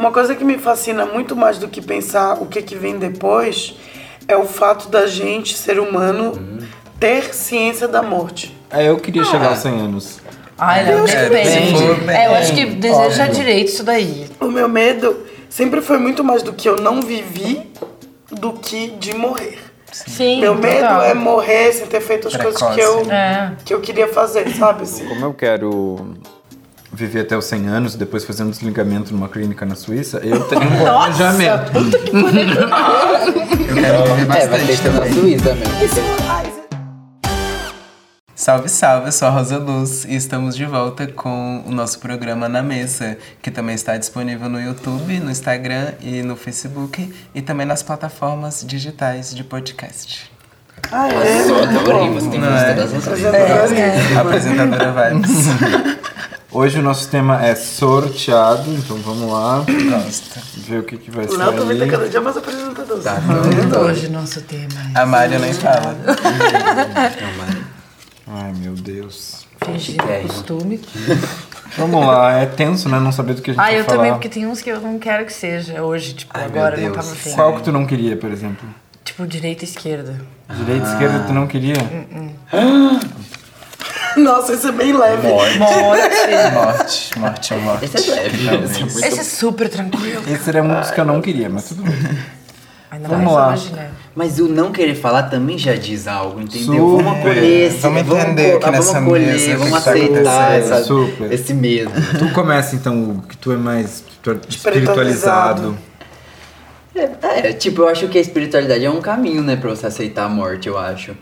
Uma coisa que me fascina muito mais do que pensar o que, que vem depois é o fato da gente, ser humano, ter ciência da morte. É, eu queria chegar aos 100 anos. Ai, não, Deus depende. depende. É, eu acho que deseja direito isso daí. O meu medo sempre foi muito mais do que eu não vivi do que de morrer. Sim. Meu medo total. é morrer sem ter feito as coisas que eu, Precoce. É. que eu queria fazer, sabe? Assim. Como eu quero viver até os 100 anos, depois fazer um desligamento numa clínica na Suíça, eu tenho um planejamento. Eu quero viver É, bastante na. Suíça mesmo. Salve, salve, eu sou a Rosa Luz e estamos de volta com o nosso programa Na Mesa, que também está disponível no YouTube, no Instagram e no Facebook e também nas plataformas digitais de podcast. Ah, é? Só adorei, você tem música é? das músicas. É. Apresentadora Vibes. Hoje o nosso tema é sorteado, então vamos lá Gosto. ver o que, que vai O Léo também tá cada dia mais apresentador. Tá. Hoje nosso tema A Mária nem fala. Ai, meu Deus. é fingir o costume. Vamos lá, é tenso, né? Não saber do que a gente Ah, vai eu falar. também, porque tem uns que eu não quero que seja hoje, tipo, Ai, agora não tava afim. Qual que tu não queria, por exemplo? Tipo, direita e esquerda. Direita, esquerda, tu não queria? Nossa, isso é bem leve. Morte. Morte, morte, morte. Esse é leve. Finalmente. Esse é super tranquilo. Esse era um dos que eu não queria, mas tudo bem. Ainda Vamos mais lá. Mas o não querer falar também já diz algo, entendeu? Super. Vamos acolher esse, Vamos entender co- aqui nessa vamos acolher, mesa que vamos que aceitar essa, Super. esse medo. Tu começa então, que tu é mais tu é Espiritualizado. espiritualizado. É, é, tipo, eu acho que a espiritualidade é um caminho, né, pra você aceitar a morte, eu acho.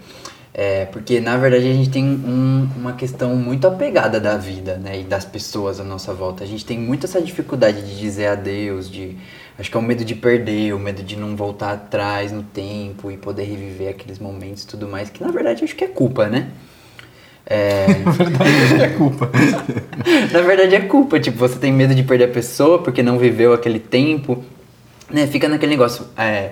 É, porque na verdade a gente tem um- uma questão muito apegada da vida, né, e das pessoas à nossa volta. A gente tem muito essa dificuldade de dizer adeus, de acho que é o medo de perder, o medo de não voltar atrás no tempo e poder reviver aqueles momentos e tudo mais, que na verdade acho que é culpa, né? É, É culpa. na verdade é culpa, tipo, você tem medo de perder a pessoa porque não viveu aquele tempo, né? Fica naquele negócio, é,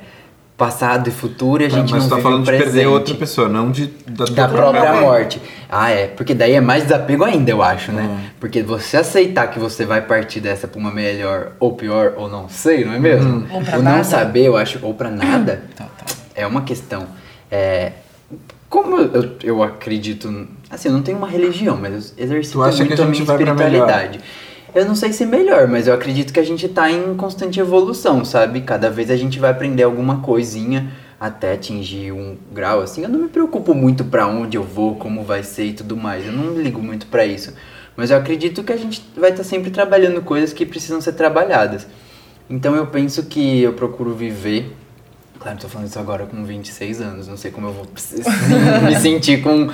passado e futuro e a gente mas não tá vive falando de perder outra pessoa, não de da, tua Da própria morte. morte. Ah, é. Porque daí é mais desapego ainda, eu acho, né? Hum. Porque você aceitar que você vai partir dessa pra uma melhor ou pior, ou não sei, não é mesmo? Hum. Ou pra o não nada. saber, eu acho, ou pra nada, é uma questão. É, como eu, eu acredito. Assim, eu não tenho uma religião, mas eu exercito muito a minha espiritualidade. Eu não sei se melhor, mas eu acredito que a gente tá em constante evolução, sabe? Cada vez a gente vai aprender alguma coisinha até atingir um grau assim. Eu não me preocupo muito pra onde eu vou, como vai ser e tudo mais. Eu não ligo muito pra isso. Mas eu acredito que a gente vai estar sempre trabalhando coisas que precisam ser trabalhadas. Então eu penso que eu procuro viver Claro, tô falando isso agora com 26 anos, não sei como eu vou me sentir com,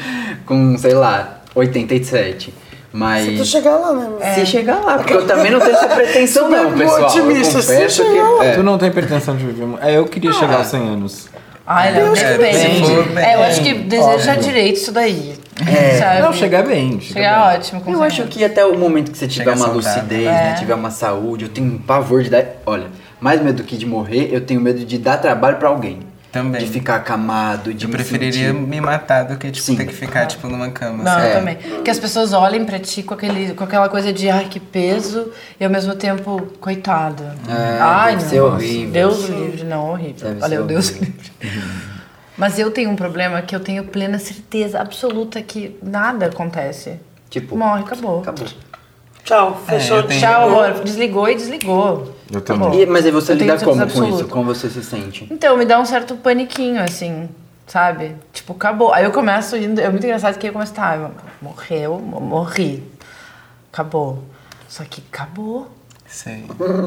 com, sei lá, 87. Mas. Se tu chegar lá, né? Se chegar lá, porque eu também não tenho essa pretensão, não, pessoal. otimista, eu se confesso que. lá. É. Tu não tem pretensão de viver. É, eu queria chegar aos 100 anos. Ai, não, Deus depende. que bem. É, eu acho que deseja Óbvio. direito isso daí. É. Não, chegar bem. Chegar Chegar bem. ótimo. com Eu acho que até o momento que você tiver Chega uma saudável. lucidez, É. né, tiver uma saúde, eu tenho um pavor de dar. Olha, mais medo do que de morrer, eu tenho medo de dar trabalho pra alguém. Também. De ficar acamado, de Eu me preferiria sentir- me matar do que, tipo, Sim. ter que ficar, tipo, numa cama. Não, eu É. também. Que as pessoas olhem pra ti com, aquele, com aquela coisa de ai, que peso, e ao mesmo tempo, coitado. É, ai, deve não. ser horrível. Deus livre, não, horrível. Deve Valeu, Deus livre. Mas eu tenho um problema que eu tenho plena certeza absoluta que nada acontece. Tipo, Morre, acabou. acabou. Tchau, fechou. eu tenho- Tchau, amor. Desligou e desligou. Eu também. Acabou. E- mas aí você Eu lida como com isso? Como você se sente? Então, me dá um certo paniquinho, assim, sabe? Tipo, acabou. Aí eu começo indo. É muito engraçado que eu começo, tá, morreu, morri. Acabou. Só que acabou. Sei.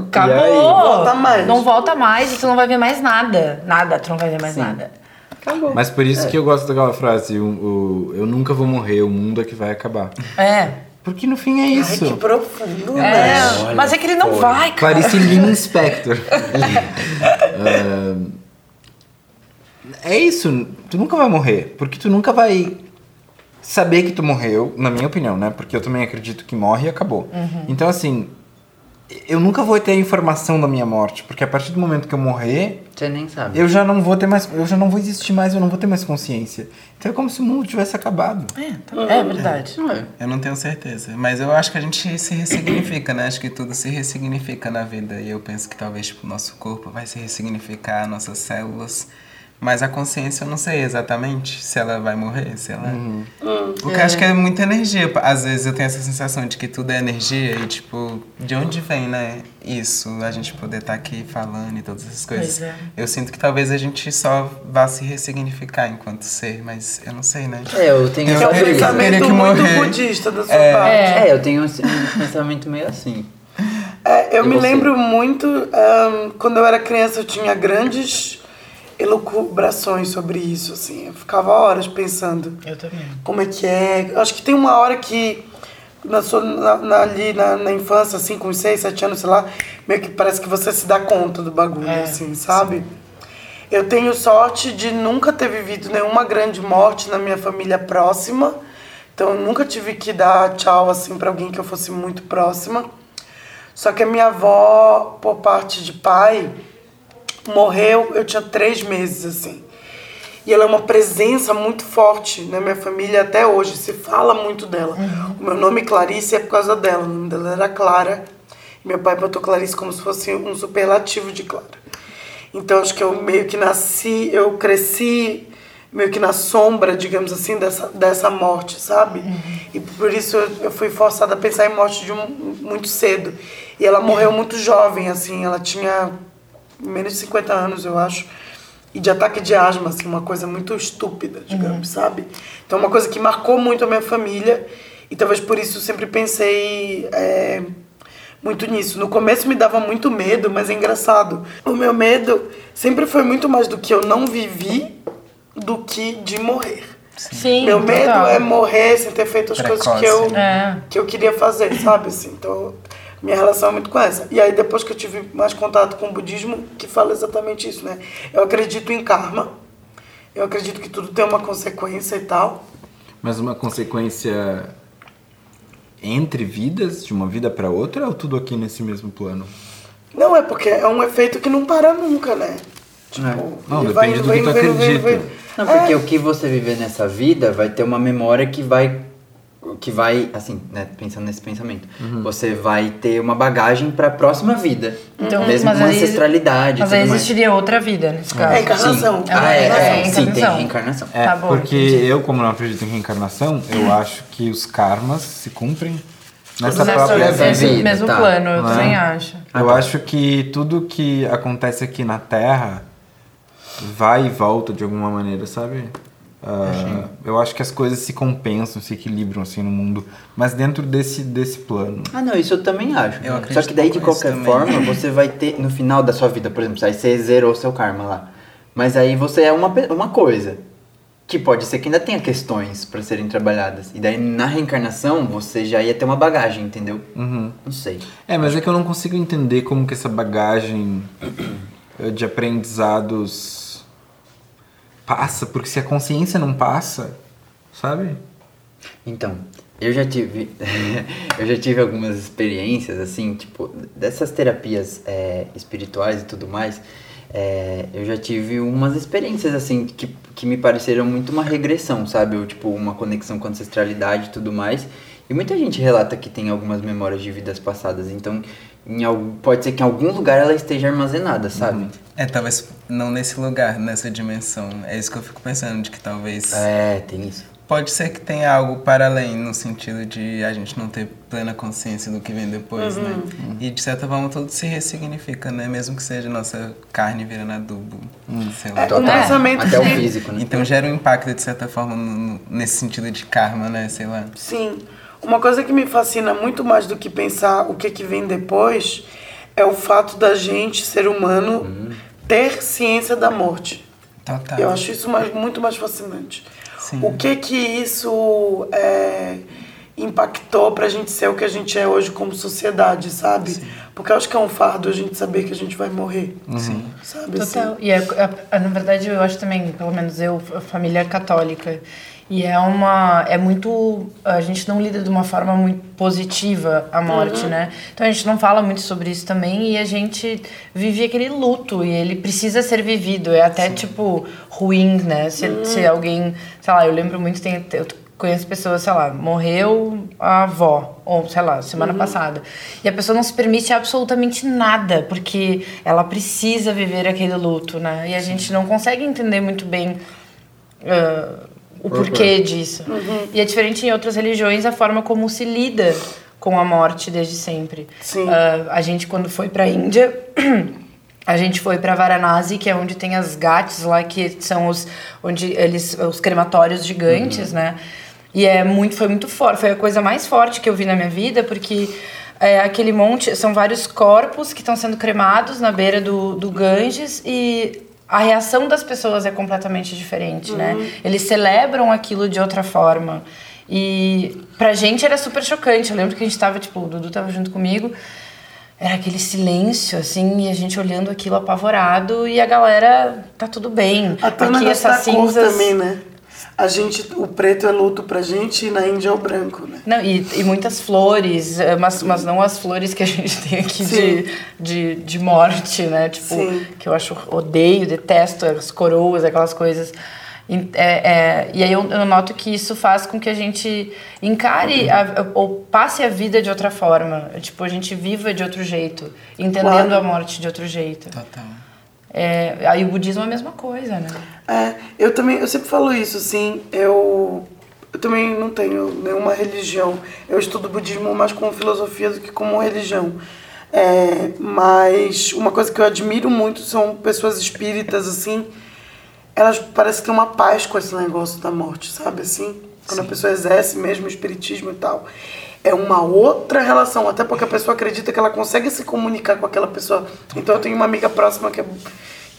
Acabou! aí? Volta mais. Não volta mais e tu não vai ver mais nada. Nada, tu não vai ver mais Sim. nada. Acabou. Mas por isso que eu gosto daquela frase, o, o- eu nunca vou morrer, o mundo é que vai acabar. É. Porque no fim é Ai, isso. que profundo, É, né? Olha, mas é que ele não vai, cara. Clarice Linspector. Ah, é isso, tu nunca vai morrer, porque tu nunca vai saber que tu morreu, na minha opinião, né? Porque eu também acredito que morre e acabou. Então, assim, eu nunca vou ter a informação da minha morte, porque a partir do momento que eu morrer, Você nem sabe. eu já não vou ter mais, eu já não vou existir mais, eu não vou ter mais consciência. Então é como se o mundo tivesse acabado. É, tá- é verdade. Não é. Eu não tenho certeza, mas eu acho que a gente se ressignifica, né? Acho que tudo se ressignifica na vida. E eu penso que talvez tipo, o nosso corpo vai se ressignificar, nossas células. Mas a consciência eu não sei exatamente se ela vai morrer, se ela. Porque eu acho que é muita energia. Às vezes eu tenho essa sensação de que tudo é energia e, tipo, de onde vem, né? Isso, a gente poder estar aqui falando e todas essas coisas. Pois é. Eu sinto que talvez a gente só vá se ressignificar enquanto ser, mas eu não sei, né? É, eu tenho Eu É um pensamento que muito morrer. budista da sua É. parte. É, eu tenho um pensamento meio assim. É, eu E me você? lembro muito, ahn, quando eu era criança, eu tinha grandes elucubrações sobre isso, assim. Eu ficava horas pensando Eu também. como é que é. Acho que tem uma hora que, na sua, na, na- ali na, na infância, assim, com 6, 7 anos, sei lá, meio que parece que você se dá conta do bagulho, É, assim, sabe? Eu tenho sorte de nunca ter vivido nenhuma grande morte na minha família próxima. Então, eu nunca tive que dar tchau, assim, pra alguém que eu fosse muito próxima. Só que a minha avó, por parte de pai, morreu, eu tinha três meses, assim. E ela é uma presença muito forte na minha família até hoje. Se fala muito dela. O meu nome Clarice é por causa dela. O nome dela era Clara. Meu pai botou Clarice como se fosse um superlativo de Clara. Então acho que eu meio que nasci, eu cresci meio que na sombra, digamos assim, dessa, dessa morte, sabe? E por isso eu, eu fui forçada a pensar em morte de um, muito cedo. E ela morreu muito jovem, assim, ela tinha menos de 50 anos, eu acho. E de ataque de asma, assim, uma coisa muito estúpida, digamos, sabe? Então, uma coisa que marcou muito a minha família. E talvez por isso eu sempre pensei é, muito nisso. No começo me dava muito medo, mas é engraçado. O meu medo sempre foi muito mais do que eu não vivi do que de morrer. Sim. Meu medo total. é morrer sem ter feito as coisas que eu, Precoce, né? que eu queria fazer, sabe? Assim, então, minha relação é muito com essa. E aí, depois que eu tive mais contato com o budismo, que fala exatamente isso, né? Eu acredito em karma. Eu acredito que tudo tem uma consequência e tal. Mas uma consequência entre vidas, de uma vida para outra, ou tudo aqui nesse mesmo plano? Não, é porque é um efeito que não para nunca, né? Tipo, Não, ele depende do que tu acredita. Não, porque É. o que você viver nessa vida vai ter uma memória que vai. Que vai, assim, né, pensando nesse pensamento, Uhum. você vai ter uma bagagem pra próxima vida. Então, mesmo com ancestralidade Mas aí mais. existiria outra vida nesse caso. É encarnação. Sim. É ah, é, é, reencarnação. sim, tem reencarnação. É, Tá bom, porque entendi. eu, como não acredito em reencarnação, eu acho que os karmas se cumprem nessa Nessa- própria nessa vida. vida, mesmo tá. plano, eu é? também acho. Eu acho que tudo que acontece aqui na Terra vai e volta de alguma maneira, sabe? Ah, eu acho que as coisas se compensam, se equilibram assim no mundo, mas dentro desse, desse plano. Ah, não, isso eu também acho. Eu Só que daí, de qualquer também. forma, você vai ter, no final da sua vida, por exemplo, aí você zerou seu karma lá. Mas aí você é uma, uma coisa. Que pode ser que ainda tenha questões pra serem trabalhadas. E daí, na reencarnação, você já ia ter uma bagagem, entendeu? Uhum. Não sei. É, mas é que eu não consigo entender como que essa bagagem eh, de aprendizados passa, porque se a consciência não passa, sabe? Então, eu já tive. eu já tive algumas experiências, assim, tipo, dessas terapias é, espirituais e tudo mais. é, eu já tive umas experiências, assim, que, que me pareceram muito uma regressão, sabe? Ou, tipo, uma conexão com a ancestralidade e tudo mais. E muita gente relata que tem algumas memórias de vidas passadas. Então, em algum, pode ser que em algum lugar ela esteja armazenada, sabe? É, talvez não nesse lugar, nessa dimensão. É isso que eu fico pensando, de que talvez. É, tem isso. Pode ser que tenha algo para além, no sentido de a gente não ter plena consciência do que vem depois, né? E de certa forma tudo se ressignifica, né? Mesmo que seja nossa carne virando adubo, sei lá. É, Total. um pensamento Até o que- físico, né? Então gera um impacto, de certa forma, no- no- nesse sentido de karma, né? Sei lá. Sim. Uma coisa que me fascina muito mais do que pensar o que, que vem depois é o fato da gente, ser humano, ter ciência da morte. Total. Eu acho isso mais, muito mais fascinante. Sim. O que que isso é, impactou pra gente ser o que a gente é hoje como sociedade, sabe? Porque eu acho que é um fardo a gente saber que a gente vai morrer. Sim. Sabe Total. assim? E é, é- na verdade eu acho também, pelo menos eu, a família católica. E é uma. É muito. A gente não lida de uma forma muito positiva a morte, né? Então a gente não fala muito sobre isso também e a gente vive aquele luto e ele precisa ser vivido. É até tipo ruim, né? Se, se alguém. Sei lá, eu lembro muito, tem, eu conheço pessoas, sei lá, morreu a avó, ou sei lá, semana passada. E a pessoa não se permite absolutamente nada, porque ela precisa viver aquele luto, né? E a gente não consegue entender muito bem ah, o porquê disso. E é diferente em outras religiões a forma como se lida com a morte desde sempre. Sim. Ah, a gente quando foi para Índia, a gente foi para Varanasi, que é onde tem as ghats lá que são os onde eles os crematórios gigantes, né? E é muito foi muito forte, foi a coisa mais forte que eu vi na minha vida, porque é aquele monte, são vários corpos que estão sendo cremados na beira do, do Ganges e a reação das pessoas é completamente diferente, né? Eles celebram aquilo de outra forma. E pra gente era super chocante. Eu lembro que a gente tava, tipo, o Dudu tava junto comigo. Era aquele silêncio, assim, e a gente olhando aquilo apavorado e a galera, tá tudo bem. Até o Aqui essas cor cinzas. também, né? A gente, o preto é luto pra gente e na Índia é o branco, né? Não, e, e muitas flores, eh, mas, mas não as flores que a gente tem aqui de, de, de morte, né? Tipo, Sim. que eu acho, odeio, detesto as coroas, aquelas coisas. E, é, é, e aí eu, eu noto que isso faz com que a gente encare a- ou passe a vida de outra forma. Tipo, a gente viva de outro jeito, entendendo Claro. a morte de outro jeito. Total. É, aí o budismo é a mesma coisa, né? É, eu também, eu sempre falo isso, assim, eu, eu também não tenho nenhuma religião. Eu estudo budismo mais como filosofia do que como religião. É, mas uma coisa que eu admiro muito são pessoas espíritas, assim, elas parecem ter uma paz com esse negócio da morte, sabe, assim? Quando a pessoa exerce mesmo o espiritismo e tal. É uma outra relação, até porque a pessoa acredita que ela consegue se comunicar com aquela pessoa. Então eu tenho uma amiga próxima que é,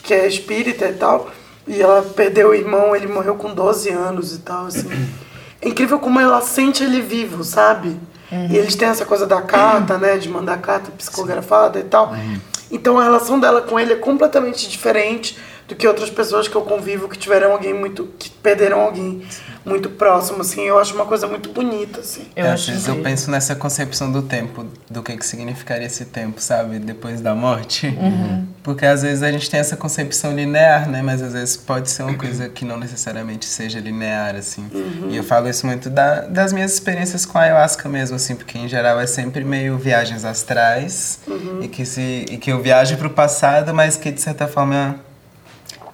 que é espírita e tal, e ela perdeu o irmão, ele morreu com 12 anos e tal, assim. É incrível como ela sente ele vivo, sabe? E eles têm essa coisa da carta, né? De mandar carta psicografada e tal. Então a relação dela com ele é completamente diferente do que outras pessoas que eu convivo que tiveram alguém muito. que perderam alguém muito próximo, assim. Eu acho uma coisa muito bonita, assim. Eu É, acho Às vezes eu penso nessa concepção do tempo, do que, que significaria esse tempo, sabe? Depois da morte. Uhum. Porque às vezes a gente tem essa concepção linear, né? Mas às vezes pode ser uma coisa que não necessariamente seja linear, assim. Uhum. E eu falo isso muito da- das minhas experiências com a ayahuasca mesmo, assim. Porque em geral é sempre meio viagens astrais. Uhum. E, que se, e que eu viajo pro passado, mas que de certa forma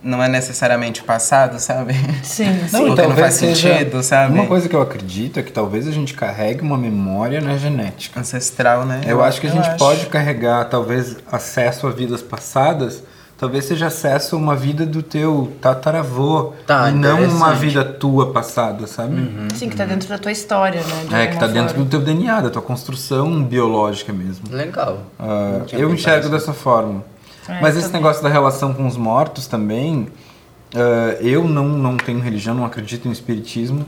não é necessariamente o passado, sabe? Sim, Não, sim. e Porque não faz sentido, sabe? Uma coisa que eu acredito é que talvez a gente carregue uma memória na genética. Ancestral, né? Eu acho que a gente acho. pode carregar, talvez, acesso a vidas passadas, talvez seja acesso a uma vida do teu tataravô, Tá, e não uma vida tua passada, sabe? Sim, que tá dentro da tua história, né? de É, que tá alguma dentro forma. do teu DNA, da tua construção biológica mesmo. Legal. Não tinha eu enxergo dessa forma. É, Mas esse também. negócio da relação com os mortos também, ah, eu não, não tenho religião, não acredito em espiritismo.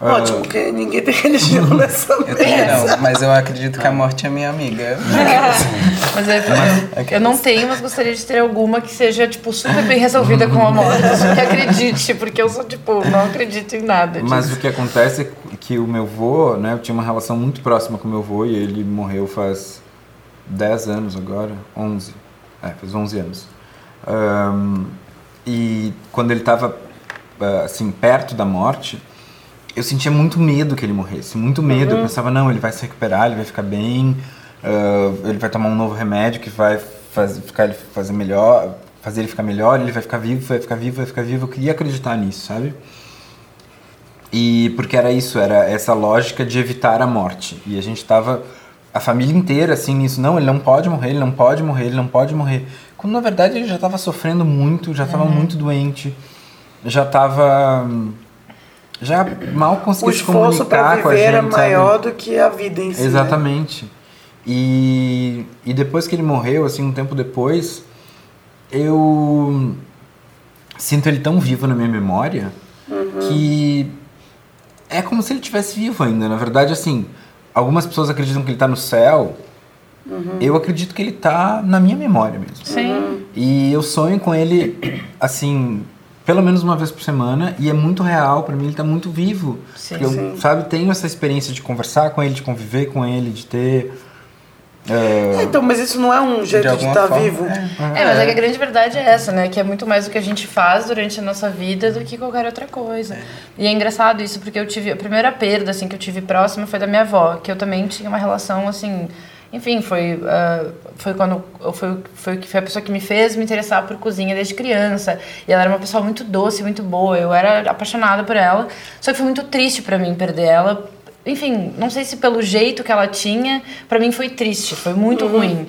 Ah, Ótimo, porque ninguém tem religião nessa Eu também mesa. não, mas eu acredito que a morte é minha amiga. Mas é, eu, eu não tenho, mas gostaria de ter alguma que seja, tipo, super bem resolvida com a morte. Me acredite, porque eu sou, tipo, não acredito em nada disso. Mas o que acontece é que o meu vô, né, eu tinha uma relação muito próxima com o meu vô e ele morreu faz 10 anos agora, 11. É, faz 11 anos. Ahn, e quando ele estava assim perto da morte, eu sentia muito medo que ele morresse, muito medo. Eu pensava, não, ele vai se recuperar, ele vai ficar bem, ah, ele vai tomar um novo remédio que vai faz, ficar ele fazer melhor, fazer ele ficar melhor, ele vai ficar vivo, vai ficar vivo, vai ficar vivo. Eu queria acreditar nisso, sabe? E porque era isso, era essa lógica de evitar a morte. E a gente tava a família inteira assim nisso, não, ele não pode morrer, ele não pode morrer, ele não pode morrer. Quando na verdade ele já estava sofrendo muito, já estava muito doente, já estava já mal O conseguia se comunicar com a gente, era sabe? maior do que a vida em si. né? Exatamente. E, e depois que ele morreu, assim, um tempo depois, eu sinto ele tão vivo na minha memória Uhum. que é como se ele estivesse vivo ainda. Na verdade, assim, algumas pessoas acreditam que ele tá no céu. Eu acredito que ele tá na minha memória mesmo. Sim. E eu sonho com ele, assim, pelo menos uma vez por semana, e é muito real, pra mim ele tá muito vivo. Sim, Porque eu, sim. sabe, tenho essa experiência de conversar com ele, de conviver com ele, de ter. É, É, então, mas isso não é um jeito de alguma estar forma, vivo. É, mas é que a grande verdade é essa, né? Que é muito mais o que a gente faz durante a nossa vida do que qualquer outra coisa. E é engraçado isso, porque eu tive... A primeira perda, assim, que eu tive próxima foi da minha avó, que eu também tinha uma relação, assim... Enfim, foi, ah, foi quando... Foi, foi, foi a pessoa que me fez me interessar por cozinha desde criança. E ela era uma pessoa muito doce, muito boa. Eu era apaixonada por ela. Só que foi muito triste pra mim perder ela. Enfim, não sei se pelo jeito que ela tinha, pra mim foi triste, foi muito ruim.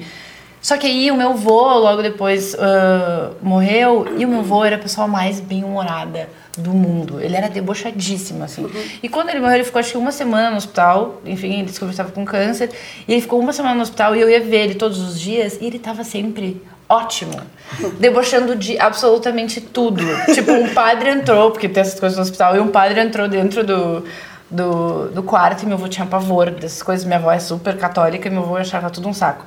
Só que aí o meu avô, logo depois, ah, morreu, e o meu avô era a pessoa mais bem-humorada do mundo. Ele era debochadíssimo, assim. E quando ele morreu, ele ficou acho que uma semana no hospital. Enfim, ele descobriu que estava com câncer. E ele ficou uma semana no hospital e eu ia ver ele todos os dias e ele tava sempre ótimo. Debochando de absolutamente tudo. tipo, um padre entrou, porque tem essas coisas no hospital, e um padre entrou dentro do do, do quarto e meu avô tinha pavor dessas coisas. Minha avó é super católica e meu avô achava tudo um saco.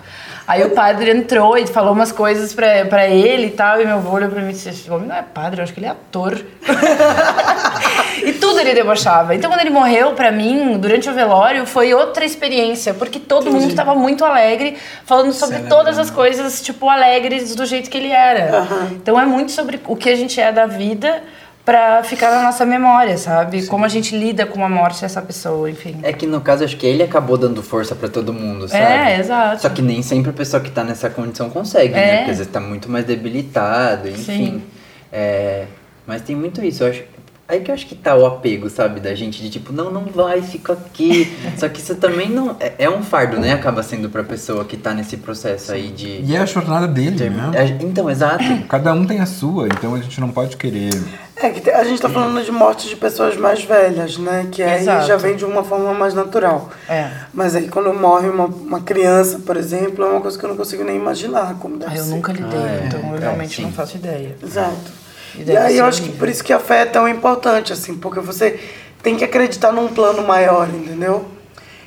Aí o padre entrou e falou umas coisas pra, pra ele e tal, e meu avô olhou pra mim e disse: Esse homem não é padre, eu acho que ele é ator. e tudo ele debochava. Então quando ele morreu, pra mim, durante o velório, foi outra experiência, porque todo mundo tava muito alegre, falando sobre Celebrando. todas as coisas, tipo, alegres do jeito que ele era. Então é muito sobre o que a gente é da vida pra ficar na nossa memória, sabe? Como a gente lida com a morte dessa pessoa, enfim. É que no caso, acho que ele acabou dando força pra todo mundo, sabe? É, exato. Só que nem sempre a pessoa que tá nessa condição consegue, né? É. Porque às vezes tá muito mais debilitado, enfim. Sim. É, mas tem muito isso, eu acho. Aí que eu acho que tá o apego, sabe, da gente de tipo, não, não vai, fica aqui. Só que isso também não. É, é um fardo, né? Acaba sendo pra pessoa que tá nesse processo aí de. E é a jornada dele, né? É, então, exato. Cada um tem a sua, então a gente não pode querer. É que a gente tá falando de morte de pessoas mais velhas, né? Que aí Exato. já vem de uma forma mais natural. É. Mas aí quando morre uma, uma criança, por exemplo, é uma coisa que eu não consigo nem imaginar como deve Ah, eu ser. nunca lidei, Ah, é. então eu É, realmente sim. não faço ideia. Exato. E E, aí eu acho que por isso que a fé é tão importante, assim, porque você tem que acreditar num plano maior, entendeu?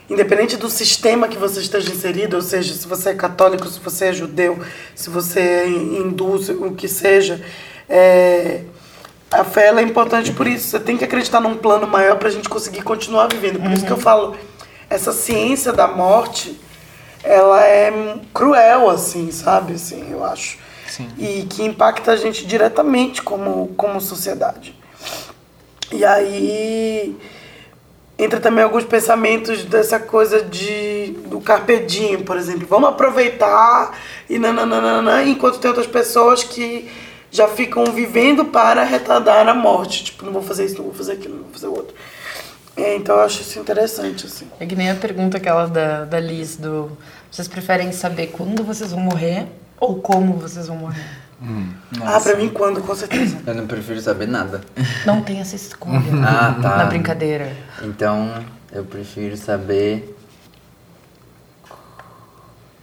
Independente do sistema que você esteja inserido, ou seja, se você é católico, se você é judeu, se você é hindu, o que seja, é, a fé é importante por isso. Você tem que acreditar num plano maior para a gente conseguir continuar vivendo. Por isso que eu falo, essa ciência da morte, ela é cruel, assim, sabe? Assim, eu acho. Sim. E que impacta a gente diretamente como, como sociedade. E aí entra também alguns pensamentos dessa coisa de do carpe diem, por exemplo. Vamos aproveitar e nananana, enquanto tem outras pessoas que já ficam vivendo para retardar a morte. Tipo, não vou fazer isso, não vou fazer aquilo, não vou fazer o outro. É, então eu acho isso interessante, assim. É que nem a pergunta aquela da, da Liz, do... Vocês preferem saber quando vocês vão morrer ou como vocês vão morrer? Ah, pra mim, quando, com certeza. Eu não prefiro saber nada. Não tem essa escolha Ah, tá. na brincadeira. Então, eu prefiro saber.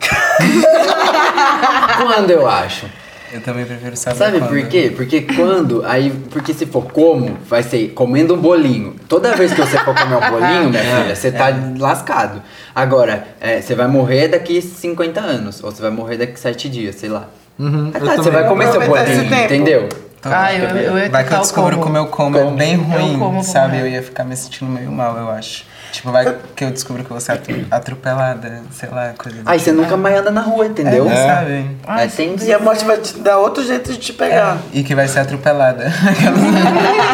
Quando eu acho. Eu também prefiro saber Sabe quando. por quê? Porque quando, aí, porque se for como, vai ser comendo um bolinho. Toda vez que você for comer um bolinho, minha filha, você tá lascado. Agora, é, você vai morrer daqui 50 anos, ou você vai morrer daqui 7 dias, sei lá. Uhum, Ah, eu tá, você vai comer seu bolinho, entendeu? Então, Ah, eu, eu ia Vai que eu descubro como. que o meu como é bem Eu ruim, como sabe? como é. Eu ia ficar me sentindo meio mal, eu acho. Tipo, vai que eu descubro que eu vou ser atro- atropelada, sei lá, coisa Aí você tipo. nunca mais anda na rua, entendeu? É, sabe? Ah, É, tem E a morte vai te dar outro jeito de te pegar. E que vai ser atropelada.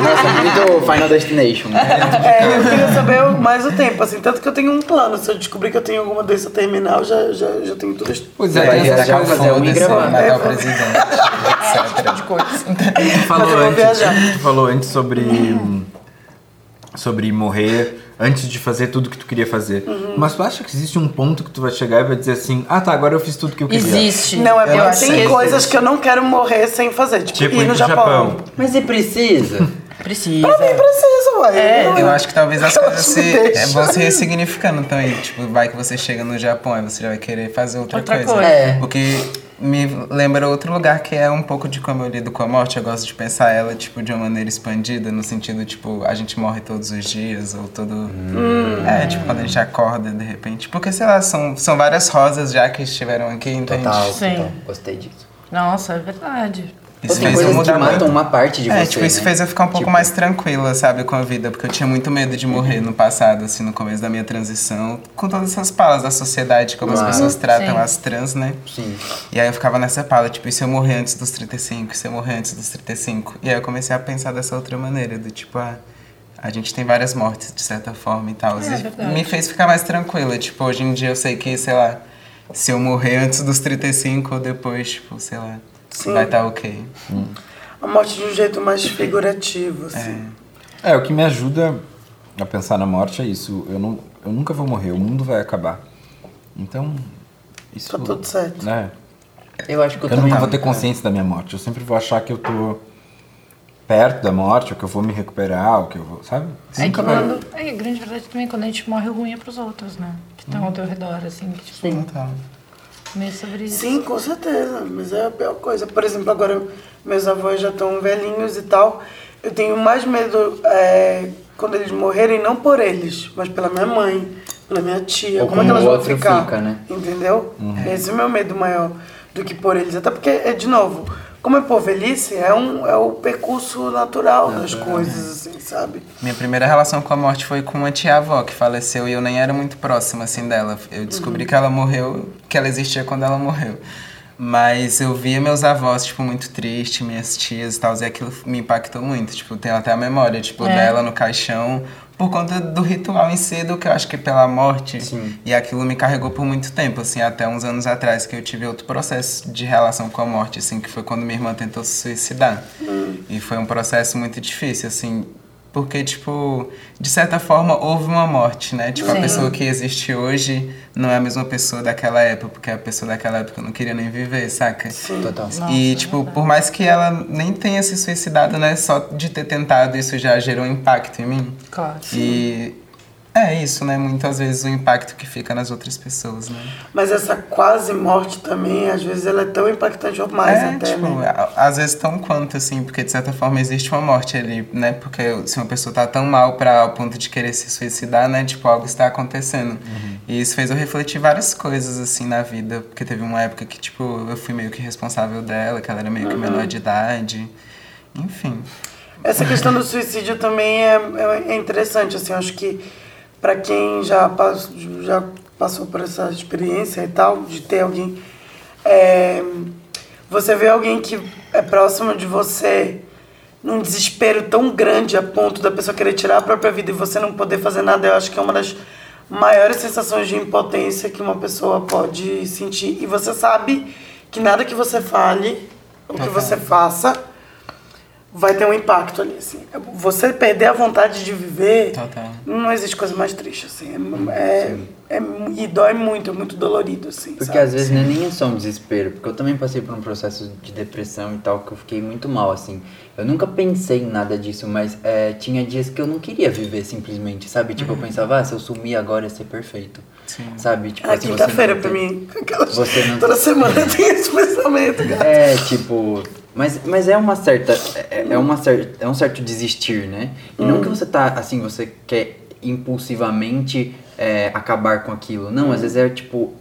Nossa, muito Final Destination. É, eu queria saber mais o tempo, assim, tanto que eu tenho um plano. Se eu descobrir que eu tenho alguma doença terminal, já, já, já tenho tudo. Pois Você é, essa viajar, coisa. fazer um gravar. matar É, o presidente, etc. de coisa. Tu falou eu vou antes, falou antes sobre sobre morrer antes de fazer tudo que tu queria fazer. Uhum. Mas tu acha que existe um ponto que tu vai chegar e vai dizer assim: "Ah, tá, agora eu fiz tudo que eu queria". Existe. Não, é Eu tem coisas existe. que eu não quero morrer sem fazer. Tipo, Tipo, ir no Japão. Japão. Mas você precisa. Precisa. Pra mim precisa, ué. É, Não, Eu acho que talvez as coisas se, é, vão se ressignificando também. Tipo, vai que você chega no Japão e você já vai querer fazer outra, Outra coisa. coisa. É. O que me lembra outro lugar que é um pouco de como eu lido com a morte. Eu gosto de pensar ela, tipo, de uma maneira expandida, no sentido, tipo, a gente morre todos os dias, ou todo... Hum. É, tipo, quando a gente acorda, de repente. Porque, sei lá, são, são várias rosas já que estiveram aqui, entende? Total, Sim. total. Gostei disso. Nossa, é verdade. Isso Tem fez eu coisas que mudar matam muito. uma parte de É, você, tipo, isso né? fez eu ficar um pouco Tipo, mais tranquila, sabe, com a vida, porque eu tinha muito medo de morrer no passado, assim, no começo da minha transição, com todas essas palas da sociedade, como Claro. as pessoas tratam Sim. as trans, né? Sim. E aí eu ficava nessa pala, tipo, e se eu morrer antes dos 35, e se eu morrer antes dos 35? E aí eu comecei a pensar dessa outra maneira, do tipo, ah, a gente tem várias mortes, de certa forma e tal. É, e verdade. me fez ficar mais tranquila, tipo, hoje em dia eu sei que, sei lá, se eu morrer antes dos 35 ou depois, tipo, sei lá, Sim. vai estar ok. A morte de um jeito mais figurativo, assim. É, o que me ajuda a pensar na morte é isso. Eu, não, eu nunca vou morrer, o mundo vai acabar. Então, isso. Tá tudo certo. Né? Eu acho que eu, Eu também nunca vou ter consciência da minha morte. Eu sempre vou achar que eu tô perto da morte, ou que eu vou me recuperar, ou que eu vou. Sabe? É que quando. É, a grande verdade também, quando a gente morre, o ruim é pros outros, né? Que estão ao teu redor, assim, que tipo. Então, Meio sobre isso. Sim, com certeza. Mas é a pior coisa. Por exemplo, agora meus avós já estão velhinhos e tal. Eu tenho mais medo é, quando eles morrerem, não por eles, mas pela minha mãe, pela minha tia. Ou como é que como elas vão ficar? fica, né? Entendeu? Esse é o meu medo maior do que por eles. Até porque, é, de novo, como é por velhice, é, um, é o percurso natural das coisas, assim, sabe? Minha primeira relação com a morte foi com uma tia-avó que faleceu e eu nem era muito próxima, assim, dela. Eu descobri que ela morreu, que ela existia quando ela morreu. Mas eu via meus avós, tipo, muito tristes, minhas tias e tal, e aquilo me impactou muito. Tipo, tenho até a memória, tipo, É. dela no caixão, por conta do ritual em si, do que eu acho que pela morte. Sim. E aquilo me carregou por muito tempo, assim, até uns anos atrás, que eu tive outro processo de relação com a morte, assim, que foi quando minha irmã tentou se suicidar. E foi um processo muito difícil, assim, porque, tipo, de certa forma houve uma morte, né? Tipo, a Sim. pessoa que existe hoje não é a mesma pessoa daquela época, porque a pessoa daquela época não queria nem viver, saca? Total. Nossa, e, é tipo, verdade. por mais que ela nem tenha se suicidado, né? Só de ter tentado, isso já gerou impacto em mim. Claro. E é isso, né? Muitas vezes o impacto que fica nas outras pessoas, né? Mas essa quase morte também, às vezes, ela é tão impactante ou mais é, até, tipo, né? a- às vezes tão quanto, assim, porque de certa forma existe uma morte ali, né? Porque se uma pessoa tá tão mal pra ao ponto de querer se suicidar, né? Tipo, algo está acontecendo. E isso fez eu refletir várias coisas, assim, na vida. Porque teve uma época que, tipo, eu fui meio que responsável dela, que ela era meio que menor de idade. Enfim. Essa questão do suicídio também é, é- é interessante, assim, eu acho que para quem já, pass- já passou por essa experiência e tal, de ter alguém, é, você vê alguém que é próximo de você num desespero tão grande a ponto da pessoa querer tirar a própria vida e você não poder fazer nada, eu acho que é uma das maiores sensações de impotência que uma pessoa pode sentir. E você sabe que nada que você fale, ou que você faça, vai ter um impacto ali, assim. Você perder a vontade de viver, Total. não existe coisa mais triste, assim. É, é, é- e dói muito, é muito dolorido, assim, Porque sabe? às vezes não é nem só um desespero, porque eu também passei por um processo de depressão e tal, que eu fiquei muito mal, assim. Eu nunca pensei em nada disso, mas é, tinha dias que eu não queria viver simplesmente, sabe? Tipo, eu pensava, ah, se eu sumir agora ia ser perfeito. Sim. Sabe? Tipo, É assim, você quinta-feira não pra mim. Aquelas- Você não- Toda semana tem esse pensamento, cara. É, tipo. Mas, mas é uma certa. É, é uma cer é um certo desistir, né? E não que você tá assim, você quer impulsivamente é, acabar com aquilo. Não, às vezes é tipo.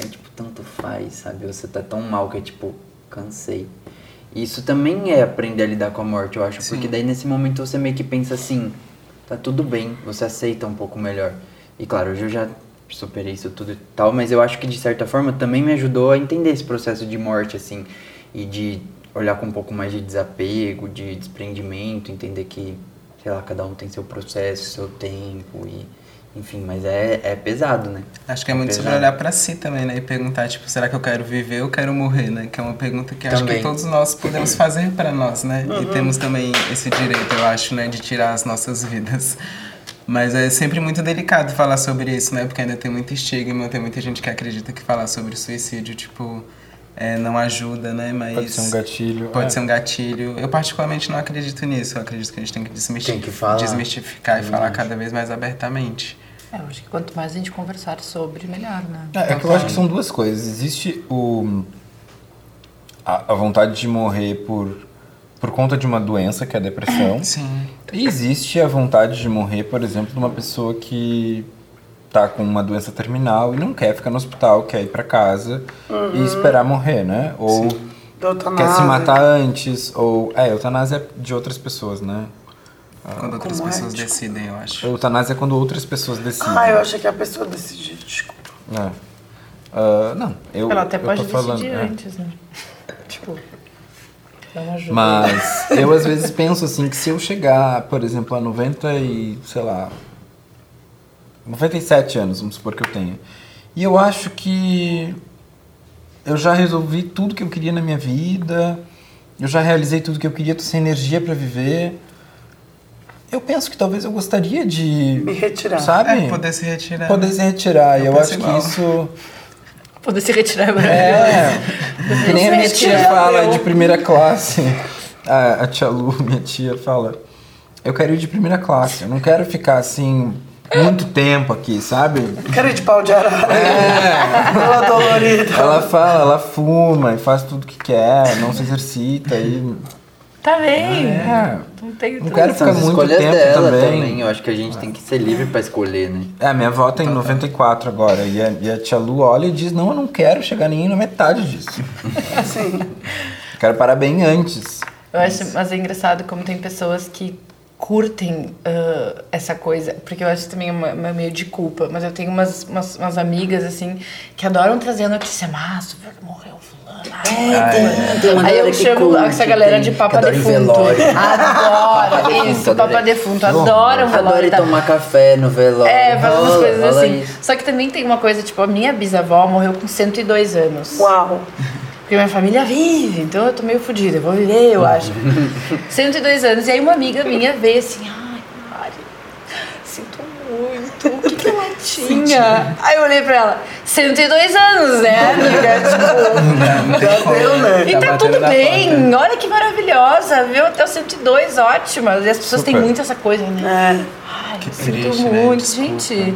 É tipo, tanto faz, sabe? Você tá tão mal que é tipo, cansei. Isso também é aprender a lidar com a morte, eu acho. Porque daí nesse momento você meio que pensa assim, tá tudo bem, você aceita um pouco melhor. E claro, hoje eu já superei isso tudo e tal, mas eu acho que de certa forma também me ajudou a entender esse processo de morte, assim, e de olhar com um pouco mais de desapego, de desprendimento, entender que, sei lá, cada um tem seu processo, seu tempo e. Enfim, mas é, é pesado, né? Acho que é muito sobre pesado. olhar pra si também, né? E perguntar, tipo, será que eu quero viver ou quero morrer, né? Que é uma pergunta que acho que Também. todos nós podemos fazer pra nós, né? Uhum. E temos também esse direito, eu acho, né? De tirar as nossas vidas. Mas é sempre muito delicado falar sobre isso, né? Porque ainda tem muito estigma, tem muita gente que acredita que falar sobre suicídio, tipo, é, não ajuda, né? Mas Pode ser um gatilho. Pode é. ser um gatilho. Eu particularmente não acredito nisso. Eu acredito que a gente tem que desmistificar, Tem que falar. desmistificar e falar cada vez mais abertamente. É, eu acho que quanto mais a gente conversar sobre, melhor, né? É, é que eu acho que são duas coisas. Existe o a, a vontade de morrer por por conta de uma doença que é a depressão. Sim. E existe a vontade de morrer, por exemplo, de uma pessoa que tá com uma doença terminal e não quer ficar no hospital, quer ir para casa e esperar morrer, né? Ou quer se matar antes, ou é, eutanásia é de outras pessoas, né? Quando outras como é, pessoas tipo? decidem, eu acho. Eutanásia é quando outras pessoas decidem. Ah, eu achei que a pessoa decidiu, desculpa. É. Ah, não, eu Ela até eu pode tô falando, decidir é. antes, né? Tipo, dá uma ajuda. Mas eu às vezes penso assim que se eu chegar, por exemplo, a 90 e, sei lá, 97 anos, vamos supor que eu tenha. E eu acho que eu já resolvi tudo que eu queria na minha vida, eu já realizei tudo que eu queria, tô sem energia para viver. Eu penso que talvez eu gostaria de, Me retirar. sabe? É, poder se retirar. Poder se retirar. E Eu acho que igual. isso Poder se retirar agora. é, que nem a minha tia fala eu- de primeira classe. A, a tia Lu, minha tia, fala: Eu quero ir de primeira classe, eu não quero ficar assim muito tempo aqui, sabe? Quero ir de pau de arara. É. Ela dolorida. Ela fala, ela fuma e faz tudo que quer, não se exercita e. Tá bem. É. Não tem Não quero ficar muito escolhas tempo dela também. Eu acho que a gente tem que ser livre pra escolher, né? É, minha avó tem 94 agora e a, e a tia Lu olha e diz: Não, eu não quero chegar nem na metade disso. Sim. Quero parar bem antes. Eu acho, mas é engraçado como tem pessoas que curtem ah, essa coisa, porque eu acho também uma, uma meio de culpa, mas eu tenho umas, umas, umas amigas, assim, que adoram trazer a notícia, mas morreu fulano. ai, tem uma Aí eu chamo curte, essa galera tem- de papa defunto. defunto, isso, papa defunto, adoram velório. Adoro tá? tomar café no velório. É, faz umas coisas assim. isso. Só que também tem uma coisa, tipo, a minha bisavó morreu com 102 anos. Uau. Porque minha família vive, então eu tô meio fodida, eu vou viver, eu acho. 102 anos, e aí uma amiga minha veio assim, ai, Mari, sinto muito, o que, que ela tinha? Aí eu olhei pra ela, 102 anos, né, amiga? Tipo, Já deu, né? e tá batendo tudo bem, olha que maravilhosa, viu? Até os 102, ótima. E as pessoas têm Super. muito essa coisa, né? É. Ai, Que sinto triste, né? muito. Desculpa. Gente,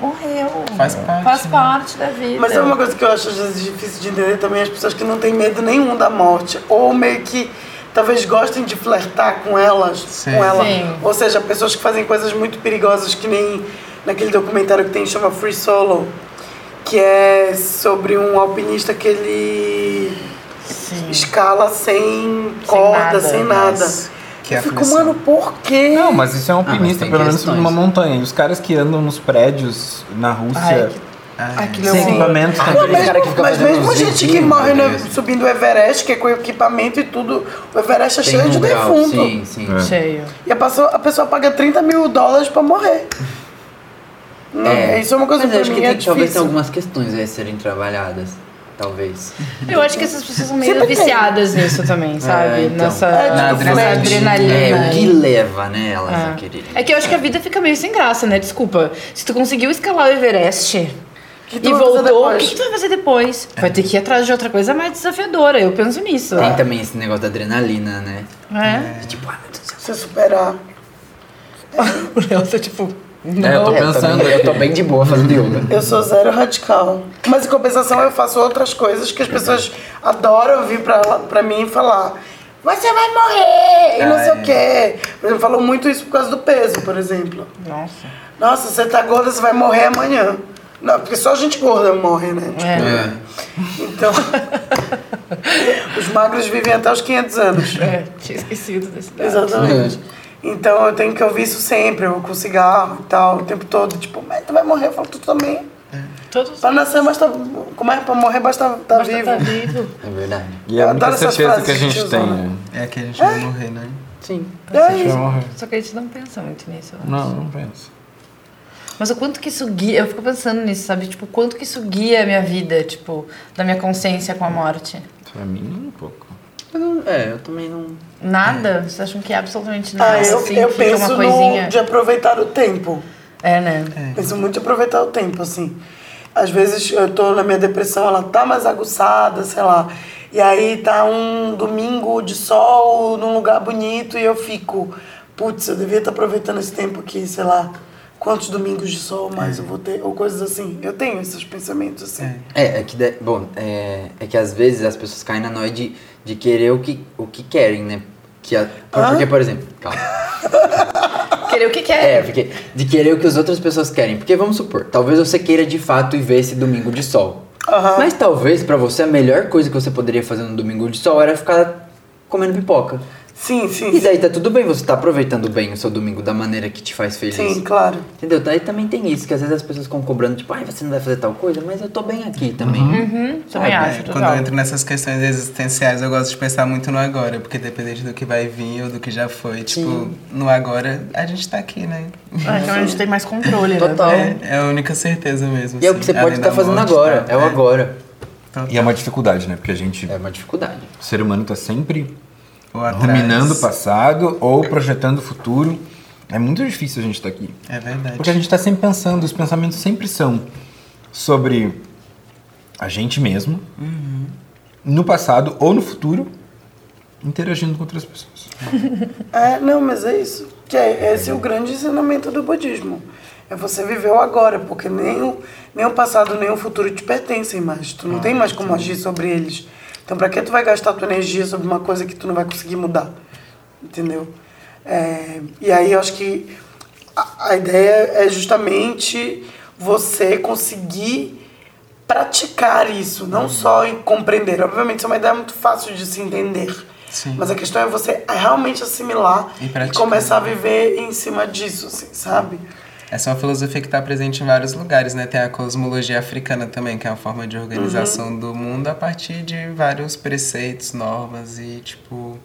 morreu. Faz parte, Faz né? parte da vida. Mas é uma coisa que eu acho às vezes difícil de entender também, as pessoas que não têm medo nenhum da morte. Ou meio que talvez gostem de flertar com elas, Sim. com ela. Sim. Ou seja, pessoas que fazem coisas muito perigosas, que nem naquele documentário que tem chama Free Solo, que é sobre um alpinista que ele escala sem corda, nada. sem nada. Nossa, que eu fico, aflição. mano, por quê? Não, mas isso é um alpinista, tem pelo menos questões. numa montanha. E os caras que andam nos prédios na Rússia, Ai, que- Ai, Aquilo é sem equipamento Ah, também. Mesmo, cara que mas mesmo uns gente que morre no- subindo o Everest, que é com equipamento e tudo, o Everest é Tem cheio um de grau, defunto. Sim, sim. É. Cheio. E a pessoa, a pessoa paga 30 mil dólares pra morrer. Não, isso é uma coisa Mas pra acho mim que é tem, talvez tenha algumas questões aí a serem trabalhadas. Talvez. Eu acho que essas pessoas são meio Sempre tem. viciadas nisso também, sabe? então. Nessa, É, tipo, nessa adrenalina. adrenalina. É, o que leva, né, elas a É. quererem. É que eu acho que a vida fica meio sem graça, né? Desculpa. Se tu conseguiu escalar o Everest e voltou, o que, que tu vai fazer depois? Vai ter que ir atrás de outra coisa mais desafiadora. Eu penso nisso. Tem também esse negócio da adrenalina, né? É. Tipo, ai meu Deus do céu. Você superar. O Léo tá tipo. Não. É, eu tô É, eu, pensando também, eu tô aqui. bem de boa fazendo yoga. Eu sou zero radical. Mas em compensação eu faço outras coisas que as pessoas adoram vir pra, pra mim e falar. Você vai morrer! E não sei é. o quê. Por exemplo, falam muito isso por causa do peso, por exemplo. Nossa. Nossa, você tá gorda, você vai morrer amanhã. Não, porque só gente gorda morre, né? Tipo, É. Então. os magros vivem até os 500 anos. É, tinha esquecido desse dado. Exatamente. Então eu tenho que ouvir isso sempre, eu com cigarro e tal, o tempo todo. Tipo, mas tu vai morrer, eu falo, tu também. Todos Pra nascer basta. Como é? Pra morrer basta estar basta vivo. tá vivo. É verdade. E é a única certeza que a gente tem. né? É que a gente vai morrer, né? Sim. É A gente vai isso. morrer. Só que a gente não pensa muito nisso. eu acho. Não, não penso. Mas o quanto que isso guia, eu fico pensando nisso, sabe? Tipo, o quanto que isso guia a minha vida, tipo, da minha consciência com a morte. Pra mim, um pouco. Eu não- é, eu também não. Nada? Vocês acham que é absolutamente nada? Ah, eu, assim, eu penso uma coisinha. no, de aproveitar o tempo. É, né? Penso muito em aproveitar o tempo, assim. às vezes eu tô na minha depressão, ela tá mais aguçada, sei lá. E aí tá um domingo de sol num lugar bonito e eu fico, putz, eu devia estar aproveitando esse tempo aqui, sei lá, quantos domingos de sol mais eu vou ter, ou coisas assim. Eu tenho esses pensamentos assim. É, é que, de- bom, é, é que às vezes as pessoas caem na noia de, de querer o que, o que querem, né? Que a, por- porque, por exemplo, calma. Querer o que quer. É, porque de querer o que as outras pessoas querem. Porque vamos supor, talvez você queira de fato ir ver esse domingo de sol. Aham. Mas talvez pra você a melhor coisa que você poderia fazer no domingo de sol era ficar comendo pipoca. Sim, sim. E daí tá tudo bem, você tá aproveitando bem o seu domingo da maneira que te faz feliz. Sim, claro. Entendeu? Daí também tem isso, que às vezes as pessoas ficam cobrando, tipo, ai, você não vai fazer tal coisa, mas eu tô bem aqui também. Uhum, também Sabe, acho, É, quando total. eu entro nessas questões existenciais, eu gosto de pensar muito no agora, porque dependente do que vai vir ou do que já foi, tipo, no agora a gente tá aqui, né? Ah, então a gente tem mais controle, Total. né? É, é a única certeza mesmo. E é o assim, que você pode estar da fazendo morte, agora, tá? é o agora. E é uma dificuldade, né? Porque a gente, É uma dificuldade. o ser humano tá sempre. Ruminando o passado ou projetando o futuro. É muito difícil a gente estar aqui. É verdade. Porque a gente está sempre pensando, os pensamentos sempre são sobre a gente mesmo, no passado ou no futuro, interagindo com outras pessoas. É, não, mas é isso. Que é, esse é o grande ensinamento do budismo. É você viver o agora, porque nem o, nem o passado nem o futuro te pertencem mais. Tu não tem mais como agir sobre eles. Então, pra que tu vai gastar tua energia sobre uma coisa que tu não vai conseguir mudar? Entendeu? É, e aí eu acho que a, a ideia é justamente você conseguir praticar isso, não só em compreender. Obviamente, isso é uma ideia muito fácil de se entender. Sim. Mas a questão é você realmente assimilar E e, começar a viver em cima disso, assim, sabe? Essa é uma filosofia que está presente em vários lugares, né? Tem a cosmologia africana também, que é uma forma de organização Uhum. do mundo a partir de vários preceitos, normas e, tipo,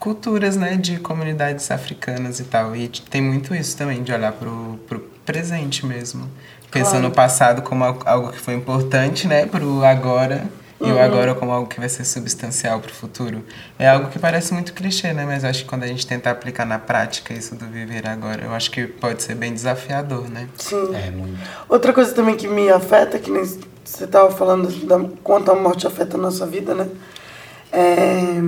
culturas, né? De comunidades africanas e tal. E tem muito isso também, de olhar pro, pro presente mesmo. Pensando Claro. no passado como al- algo que foi importante, né? Pro agora. E Uhum. o agora como algo que vai ser substancial pro futuro. É algo que parece muito clichê, né? Mas eu acho que quando a gente tenta aplicar na prática isso do viver agora, eu acho que pode ser bem desafiador, né? Sim. É, muito. Outra coisa também que me afeta, que nem você estava falando da quanto a morte afeta a nossa vida, né? É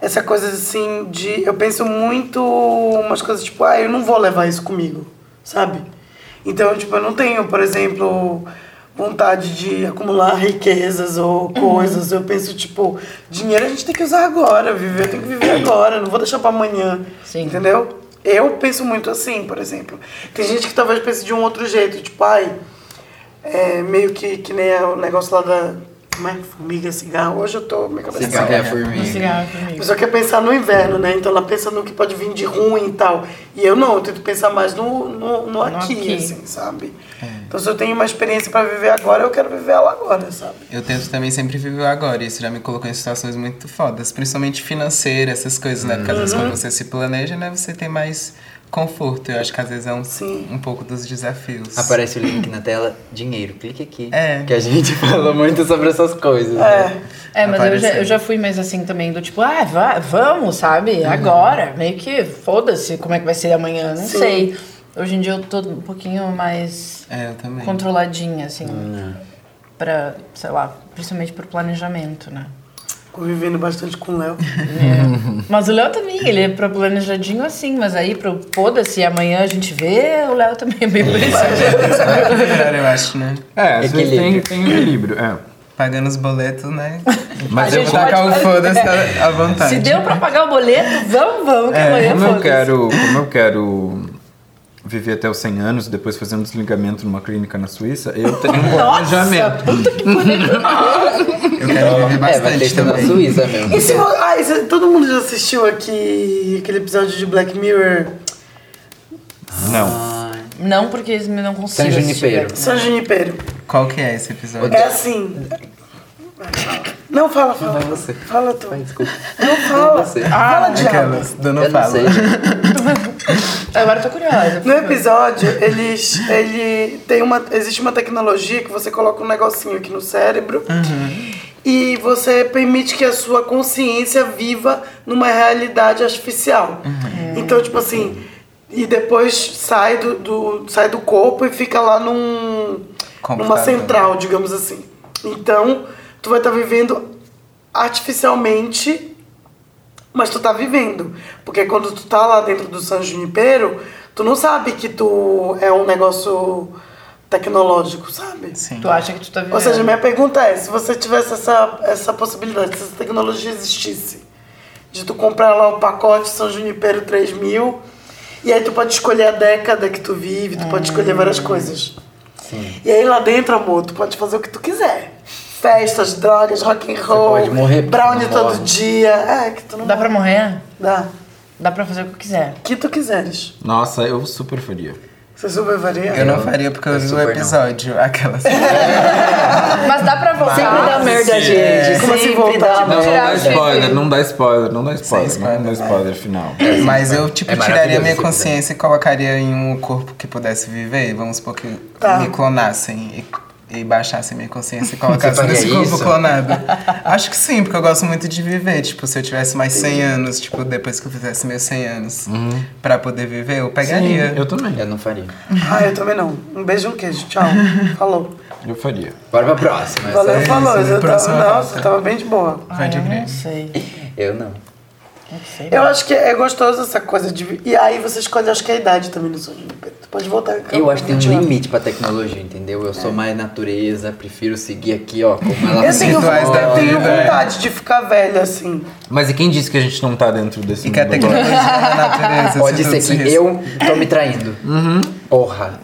essa coisa assim de. Eu penso muito umas coisas tipo, ah, eu não vou levar isso comigo, sabe? Então, tipo, eu não tenho, por exemplo, vontade de acumular riquezas ou coisas. Eu penso, tipo, dinheiro a gente tem que usar agora, viver tem que viver agora, não vou deixar pra amanhã. Sim. Entendeu? Eu penso muito assim, por exemplo. Tem gente que talvez pense de um outro jeito, tipo, ai, é meio que, que nem é o negócio lá da. Como é? Formiga, cigarro. Hoje eu tô. Minha cabeça Cigarro é a No formiga. cigarro a comigo. pessoa quer pensar no inverno, né? Então ela pensa no que pode vir de ruim e tal. E eu não, eu tento pensar mais no, no, no aqui, aqui. assim, sabe? Então se eu tenho uma experiência pra viver agora, eu quero viver ela agora, sabe? Eu tento também sempre viver agora, e isso já me colocou em situações muito fodas, principalmente financeiras, essas coisas, né? Porque às vezes quando você se planeja, né, você tem mais conforto. Eu acho que às vezes é um, Sim. um pouco dos desafios. Aparece o link na tela, dinheiro, clique aqui. É. Que a gente falou muito sobre essas coisas. né? É. É, mas eu já, eu já fui mais assim também, do tipo, ah, vá, vamos, sabe? Agora. Meio que foda-se como é que vai ser amanhã, não Sim. sei. Hoje em dia eu tô um pouquinho mais É, eu também. controladinha, assim. Pra, sei lá, principalmente pro planejamento, né? Convivendo bastante com o Léo. Mas o Léo também, ele é pro planejadinho assim, mas aí pro foda-se, amanhã a gente vê, o Léo também é bem. É melhor, eu acho, né? É, às vezes tem, Equilíbrio. tem equilíbrio. É. Pagando os boletos, né? Mas A eu vou Tacar o foda-se à- à vontade. Se deu pra pagar o boleto, vamos, vamos, que É, amanhã Como eu foda-se. quero, como eu quero viver até os 100 anos e depois fazer um desligamento numa clínica na Suíça, eu tenho um Nossa, planejamento. puta que pariu. Eu quero viver É, vai ter bastante que ser na também. Suíça mesmo. E se, vo- ah, e se- todo mundo já assistiu aqui aquele episódio de Black Mirror? Não. Ah, Não, porque eles me não San assistir, Junipero. São Junipero. Qual que é esse episódio? É assim. Não, fala, fala. Vai você. Fala tu. Vai, desculpa. Não fala. você. Fala, diabo. Aquelas não Eu não fala. sei. Agora eu tô curiosa. No episódio, eles, ele tem uma, existe uma tecnologia que você coloca um negocinho aqui no cérebro e você permite que a sua consciência viva numa realidade artificial. Então, tipo assim, e depois sai do, do- sai do corpo e fica lá num numa central, digamos assim. Então, tu vai estar vivendo artificialmente, mas tu tá vivendo. Porque quando tu tá lá dentro do San Junipero, tu não sabe que tu é um negócio tecnológico, sabe? Sim. Tu acha que tu tá vivendo. Ou seja, minha pergunta é, se você tivesse essa, essa possibilidade, se essa tecnologia existisse, de tu comprar lá o pacote São Junipero 3000, e aí tu pode escolher a década que tu vive, tu pode escolher várias coisas. Sim. E aí lá dentro, amor, tu pode fazer o que tu quiser. Festas, drogas, rock and roll, pode morrer brownie todo morre. dia. É, que tu não Dá pra morrer? Dá. Dá pra fazer o que eu quiser. O que tu quiseres. Nossa, eu super faria. Você super faria? Eu não faria porque eu, Eu vi o super não. episódio. Aquelas. Mas dá pra voltar. Sempre dá merda, sim, gente. é. Como assim Sempre voltar? Não, não dá spoiler, não dá spoiler, não dá spoiler, spoiler, não dá spoiler final. Mas eu, tipo, É tiraria minha esse consciência e colocaria em um corpo que pudesse viver. Vamos supor que Tá. me clonassem e, e baixassem minha consciência e colocassem faria nesse corpo isso? clonado. Acho que sim, porque eu gosto muito de viver. Tipo, se eu tivesse mais 100 anos, tipo, depois que eu fizesse meus 100 anos, pra poder viver, eu pegaria. Sim, eu também. Eu não faria. Ah, eu também não. Um beijo e um queijo. Tchau. Falou. Eu faria. Bora pra próxima. Valeu, Essa- falou. isso, Eu próxima tava, nossa, tava bem de boa. Pode eu crer. não sei. Eu não. Não sei. Eu acho que é gostoso essa coisa de. E aí você escolhe, acho que a idade também no São Junipero. Tu pode voltar. Eu acho que tem um 20 anos. limite pra tecnologia, entendeu? Eu sou mais natureza, prefiro seguir aqui, ó, como ela Eu tenho, eu tenho é. vontade de ficar velha assim. Mas e quem disse que a gente não tá dentro desse E que a mundo agora? tecnologia da natureza. Pode se ser que eu tô me traindo. Porra.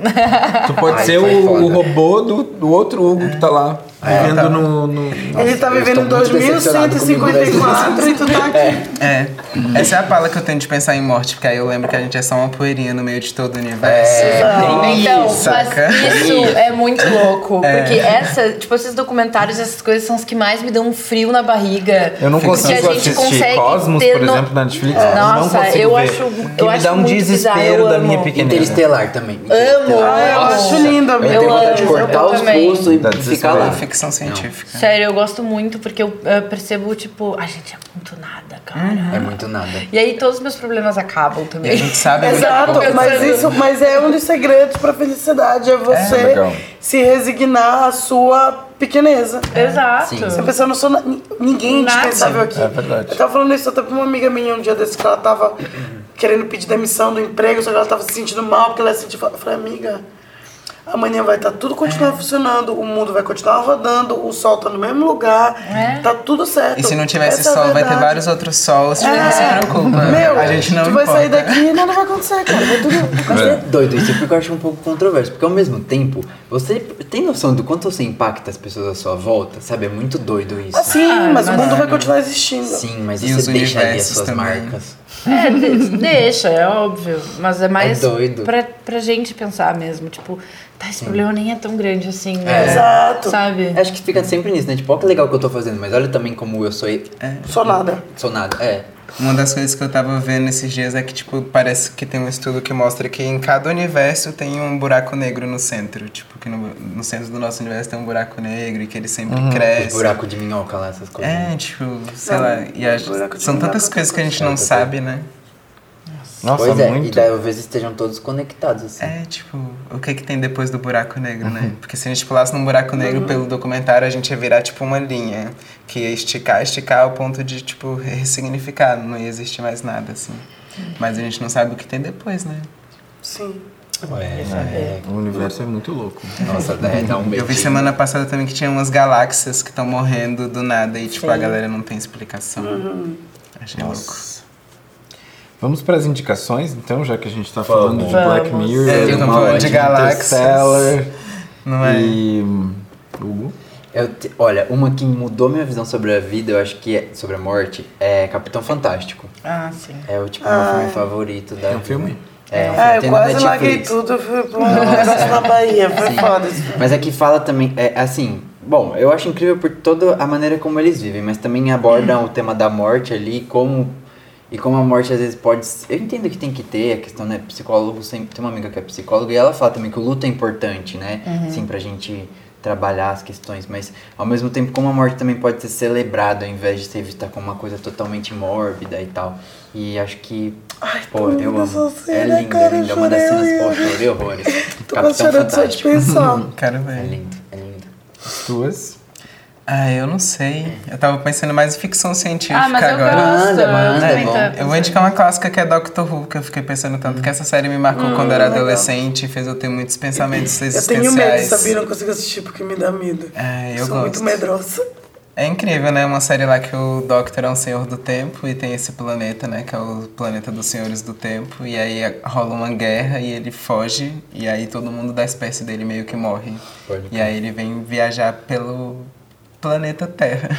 Tu pode Ai, ser foi o, foda. o robô do, do outro Hugo que tá lá, vivendo no... no- Ele tá vivendo comigo 2154 e tu tá aqui. É. Essa é a pala que eu tenho de pensar em morte, porque aí eu lembro que a gente é só uma poeirinha no meio de todo o universo. É, tem Então, isso. saca? isso é muito louco. Porque essa, tipo, esses documentários, essas coisas são os que mais me dão um frio na barriga. Eu não Porque consigo a gente assistir Cosmos, por no- exemplo, na Netflix. não Nossa, consigo eu ver. acho- que eu me acho dá um desespero bizarro, da minha pequenina. Interestelar também. Amo, Ah, eu acho lindo, Eu tenho vontade amo, de cortar os pulsos e ficar lá. Ficção científica. Sério, eu gosto muito porque eu, eh, percebo, tipo, a gente é muito nada, cara. É muito nada. E aí todos os meus problemas acabam E a também. gente sabe muito Exato, pouco. mas, isso, mas é um dos segredos pra felicidade, é você legal. se resignar à sua pequeneza. Exato. Sim. Você pensa, eu não sou na- ninguém Nada. indispensável aqui. É verdade. Eu tava falando isso até pra uma amiga minha um dia desse, que ela tava querendo pedir demissão do emprego, só que ela tava se sentindo mal, porque ela se sentia... Eu falei, amiga, amanhã vai estar tudo continuar É. funcionando, o mundo vai continuar rodando, o sol tá no mesmo lugar, É. tá tudo certo. E se não tivesse Essa é sol, vai ter vários outros sols, tipo, É. não se preocupa. Meu, a gente não tu vai importa. sair daqui e nada vai acontecer, cara. Vai tudo... Mas é doido isso, porque eu acho um pouco controverso. Porque ao mesmo tempo, você tem noção do quanto você impacta as pessoas à sua volta? Sabe? É muito doido isso. Sim, Ah, mas o mas- mundo vai continuar existindo. Sim, mas E você deixa ali as suas também. marcas. É, de- deixa, é óbvio. Mas é mais É doido. Pra, pra gente pensar mesmo. Tipo, tá, esse problema nem é tão grande assim, É. né? Exato. Sabe? Acho que fica sempre nisso, né? Tipo, olha que legal que eu tô fazendo, mas olha também como eu sou, Só nada. sou nada. É. Uma das coisas que eu tava vendo esses dias é que, tipo, parece que tem um estudo que mostra que em cada universo tem um buraco negro no centro. Tipo, que no, no centro do nosso universo tem um buraco negro e que ele sempre Os cresce. buraco de minhoca lá, essas coisas. É, tipo, sei Não, lá. E a- são tantas coisas que a gente não sabe, né? Nossa, pois é, muito. e talvez estejam todos conectados, assim. É, tipo, o que que tem depois do buraco negro, né? Porque se a gente pulasse num buraco negro pelo documentário, a gente ia virar, tipo, uma linha. Que ia esticar, esticar ao ponto de, tipo, ressignificar. Não ia existir mais nada, assim. Mas a gente não sabe o que tem depois, né? Sim. É, O universo é muito louco. Nossa, é, dá um Eu vi semana passada também que tinha umas galáxias que estão morrendo do nada e, tipo, a Sim. galera não tem explicação. Uhum. Achei louco. Vamos para as indicações, então, já que a gente tá Vamos. falando de Black. Mirror, É, eu tô falando de. Interstellar Não é? e... Hugo? Eu te- olha, uma que mudou minha visão sobre a vida, eu acho que é sobre a morte, é Capitão Fantástico. Ah, sim. É o tipo meu filme favorito da É um filme? É, um filme Ah, que eu quase larguei tudo, fui um negócio na Bahia. Foi Sim. foda isso. Mas aqui fala também, é assim, bom, eu acho incrível por toda a maneira como eles vivem, mas também abordam o tema da morte ali, como e como a morte às vezes pode. Eu entendo que tem que ter a questão, né? Psicólogo sempre tem uma amiga que é psicóloga e ela fala também que o luto é importante, né? Assim, pra gente trabalhar as questões, mas ao mesmo tempo como a morte também pode ser celebrada ao invés de ser vista como uma coisa totalmente mórbida e tal. E acho que, Ai, pô, tô eu amo. cena, é lindo, cara, é lindo. É uma das cenas, pô, eu- chorei horrores. Tô Capitão chorando só de Fantástico. pensar. Quero É lindo, é lindo. As tuas? Ah, eu não sei. Eu tava pensando mais em ficção científica Ah, mas eu agora. gosto. Manda, manda, eu também bom. Eu vou indicar uma clássica que é Doctor Who, que eu fiquei pensando tanto que essa série me marcou quando eu era legal. adolescente e fez eu ter muitos pensamentos Eu existenciais. tenho medo, sabia? Não consigo assistir porque me dá medo. É, eu Sou muito gosto. medrosa. É incrível, né? Uma série lá que o Doctor é um senhor do tempo e tem esse planeta, né? Que é o planeta dos senhores do tempo. E aí rola uma guerra e ele foge. E aí todo mundo da espécie dele meio que morre. Pode E aí ele vem viajar pelo planeta Terra.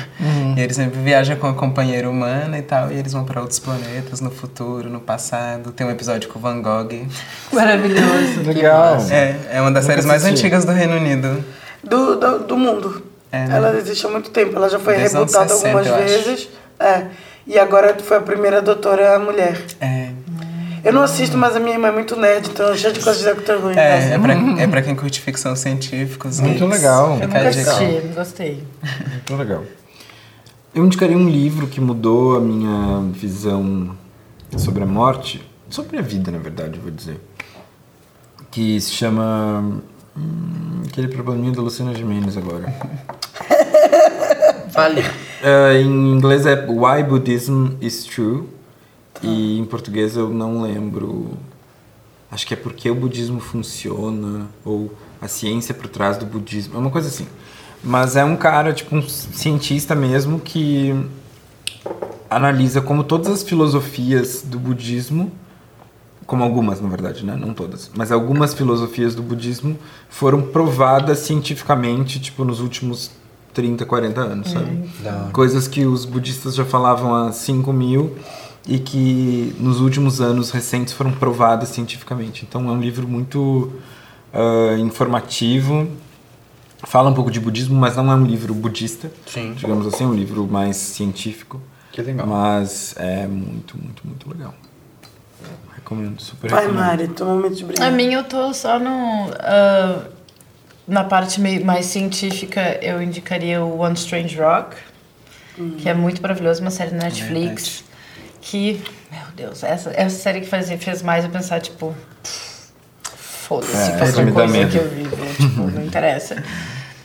E ele sempre viaja com a companheira humana e tal. E eles vão pra outros planetas no futuro, no passado. Tem um episódio com o Van Gogh. Maravilhoso. Legal. É, é uma das Nunca séries mais assisti. antigas do Reino Unido. Do, do, do mundo. É, né? Ela existe há muito tempo. Ela já foi Desde rebutada 60, algumas vezes. É. E agora foi a primeira doutora mulher. É, Eu não assisto, mas a minha irmã é muito nerd, então cheia de coisas de Who. em é, casa. é, pra, é pra quem curte ficção científica. Muito legal. Eu Fica dica. assisti, gostei. Muito legal. Eu indicaria um livro que mudou a minha visão sobre a morte, sobre a vida, na verdade, eu vou dizer. Que se chama. hum, aquele probleminha da Luciana Gimenez agora. Fale. É, em inglês é Why Buddhism is True. E em português eu não lembro. Acho que é porque o budismo funciona, ou a ciência por trás do budismo. É uma coisa assim. Mas é um cara, tipo, um cientista mesmo, que analisa como todas as filosofias do budismo, como algumas, na verdade, né? Não todas, mas algumas filosofias do budismo foram provadas cientificamente, tipo, nos últimos 30, 40 anos, sabe? Coisas que os budistas já falavam há 5 mil e que nos últimos anos recentes foram provadas cientificamente. Então é um livro muito ah, informativo, fala um pouco de budismo, mas não é um livro budista, Sim. digamos assim, é um livro mais científico. Que legal. Mas é muito, muito, muito legal. Recomendo, super Vai, recomendo. Mari, teu momento de brilhar. A mim eu tô só no. ah, na parte meio, mais científica, eu indicaria o One Strange Rock, que é muito maravilhoso, uma série na Netflix. Que, meu Deus, essa, essa série que faz, fez mais eu pensar, tipo. Foda-se É, qualquer coisa medo. que eu vivo, tipo, não interessa.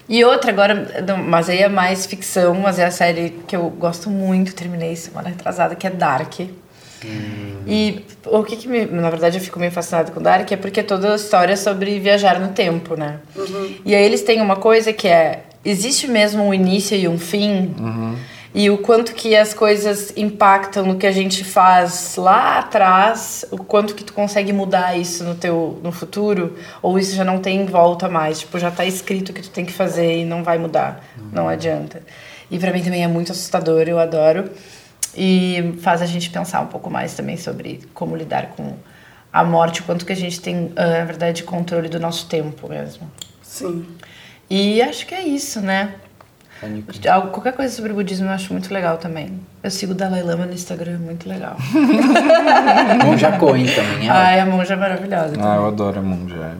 E outra agora, mas aí é mais ficção, mas é a série que eu gosto muito, terminei semana retrasada, que é Dark. E o que, que me. Na verdade, eu fico meio fascinada com Dark é porque é toda a história sobre viajar no tempo, né? E aí eles têm uma coisa que é: existe mesmo um início e um fim? E o quanto que as coisas impactam no que a gente faz lá atrás, o quanto que tu consegue mudar isso no teu no futuro, ou isso já não tem volta mais, tipo, já tá escrito o que tu tem que fazer e não vai mudar, não adianta. E pra mim também é muito assustador, eu adoro. E faz a gente pensar um pouco mais também sobre como lidar com a morte, o quanto que a gente tem, ah, na verdade, controle do nosso tempo mesmo. Sim. E acho que é isso, né? Algo- Qualquer coisa sobre budismo eu acho muito legal também. Eu sigo o Dalai Lama no Instagram, muito legal. Monja Coen também, é Ai, a monja é maravilhosa. Ah, eu também. adoro a monja.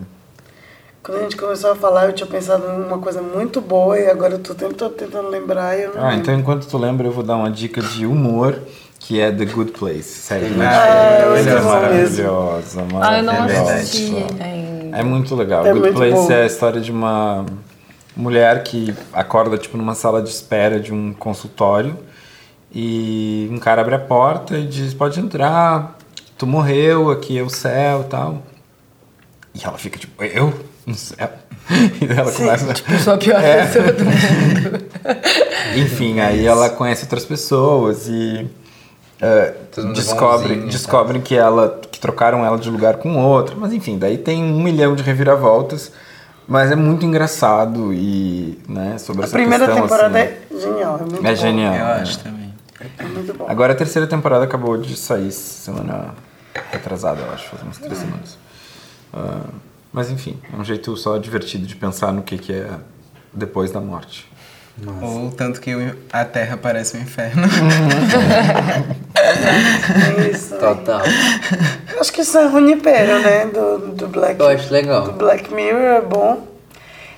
Quando a gente começou a falar, eu tinha pensado numa coisa muito boa e agora eu tô tentando, tentando lembrar e eu não Ah, lembro. então enquanto tu lembra, eu vou dar uma dica de humor, que é The Good Place. Série de Ah, Netflix. muito bom maravilhosa, Ah, eu não maravilhosa. assisti ainda. É muito legal. É Good muito Place bom. é a história de uma mulher que acorda tipo numa sala de espera de um consultório e um cara abre a porta e diz: "Pode entrar. Tu morreu, aqui é o céu", e tal. E ela fica tipo: "Eu no céu". E daí ela começa Eu sou a pior É. pessoa do mundo. enfim, aí ela conhece outras pessoas e mundo descobre, bonzinho, descobrem que ela que trocaram ela de lugar com outra, mas enfim, daí tem um milhão de reviravoltas, mas é muito engraçado e né sobre A essa primeira questão, temporada assim, é genial, é muito é bom. genial. Eu é. acho também. É muito bom. Agora a terceira temporada acabou de sair semana retrasada, eu acho, faz umas três semanas. Ah, mas enfim, é um jeito só divertido de pensar no que, que é depois da morte. Ou tanto que a Terra parece um inferno. É isso. Total. Acho que isso é Junipero, né? Do, do Black. Eu acho legal. Do Black Mirror é bom.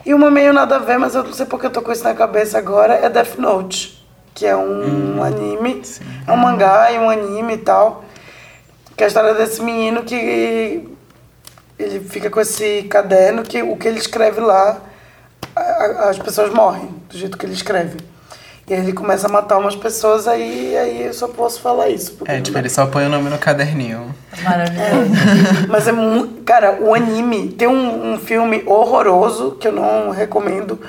E uma meio nada a ver, mas eu não sei porque eu tô com isso na cabeça agora, é Death Note. Que é um anime. É um mangá e um anime e tal. Que é a história desse menino que ele fica com esse caderno que o que ele escreve lá, as pessoas morrem do jeito que ele escreve. E aí ele começa a matar umas pessoas, aí, aí eu só posso falar isso. É, tipo, ele só põe o nome no caderninho. Maravilhoso. Mas é muito. Cara, o anime. Tem um, um filme horroroso que eu não recomendo.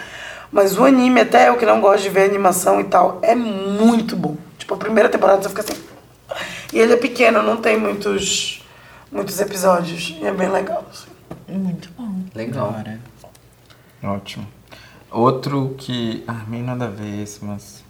Mas o anime, até eu que não gosto de ver animação e tal, é muito bom. Tipo, a primeira temporada você fica assim. E ele é pequeno, não tem muitos, muitos episódios. E é bem legal. assim. Muito bom. Legal. Ótimo. Outro que. Ah, meio nada a ver esse, mas.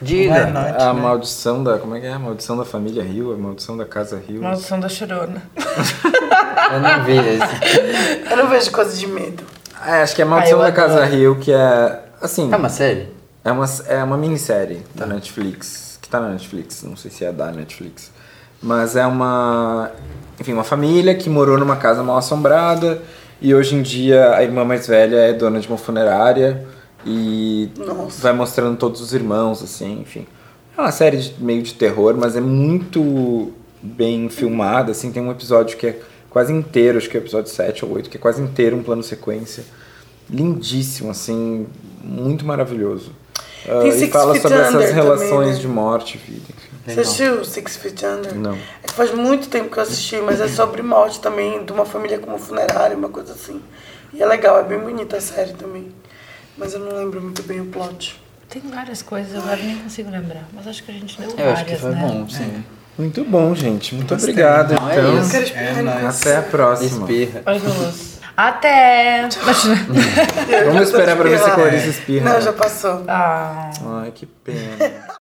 Diga. Note, a né? maldição da. Como é que é? A maldição da família Rio, a maldição da casa Rio. Maldição da chorona. Eu não vi esse. Eu não vejo coisa de medo. É, acho que é a maldição Ah, da casa. Rio, que é. Assim. É uma série? É uma, é uma minissérie da Netflix, que tá na Netflix, não sei se é da Netflix. Mas é uma. Enfim, uma família que morou numa casa mal assombrada e hoje em dia a irmã mais velha é dona de uma funerária e Nossa. vai mostrando todos os irmãos, assim, enfim. É uma série de- meio de terror, mas é muito bem filmada, assim, tem um episódio que é quase inteiro, acho que é o episódio 7 ou 8, que é quase inteiro um plano sequência. Lindíssimo, assim, muito maravilhoso. Tem e fala sobre essas Under também, relações né? de morte e vida, enfim. Você assistiu Six Feet Under? Não. É que faz muito tempo que eu assisti, mas é sobre morte também, de uma família como funerária, uma coisa assim. E é legal, é bem bonita a série também. Mas eu não lembro muito bem o plot. Tem várias coisas, agora nem consigo lembrar. Mas acho que a gente deu Eu várias, acho que foi né? bom, sim. Muito bom, gente. Muito Gostei. obrigado. É então, isso. Eu quero espirrar É em nóis. até a próxima. Espirra. Até! Vamos esperar pra ver se. Clarice espirra. Não, já passou. ah. Ai, que pena.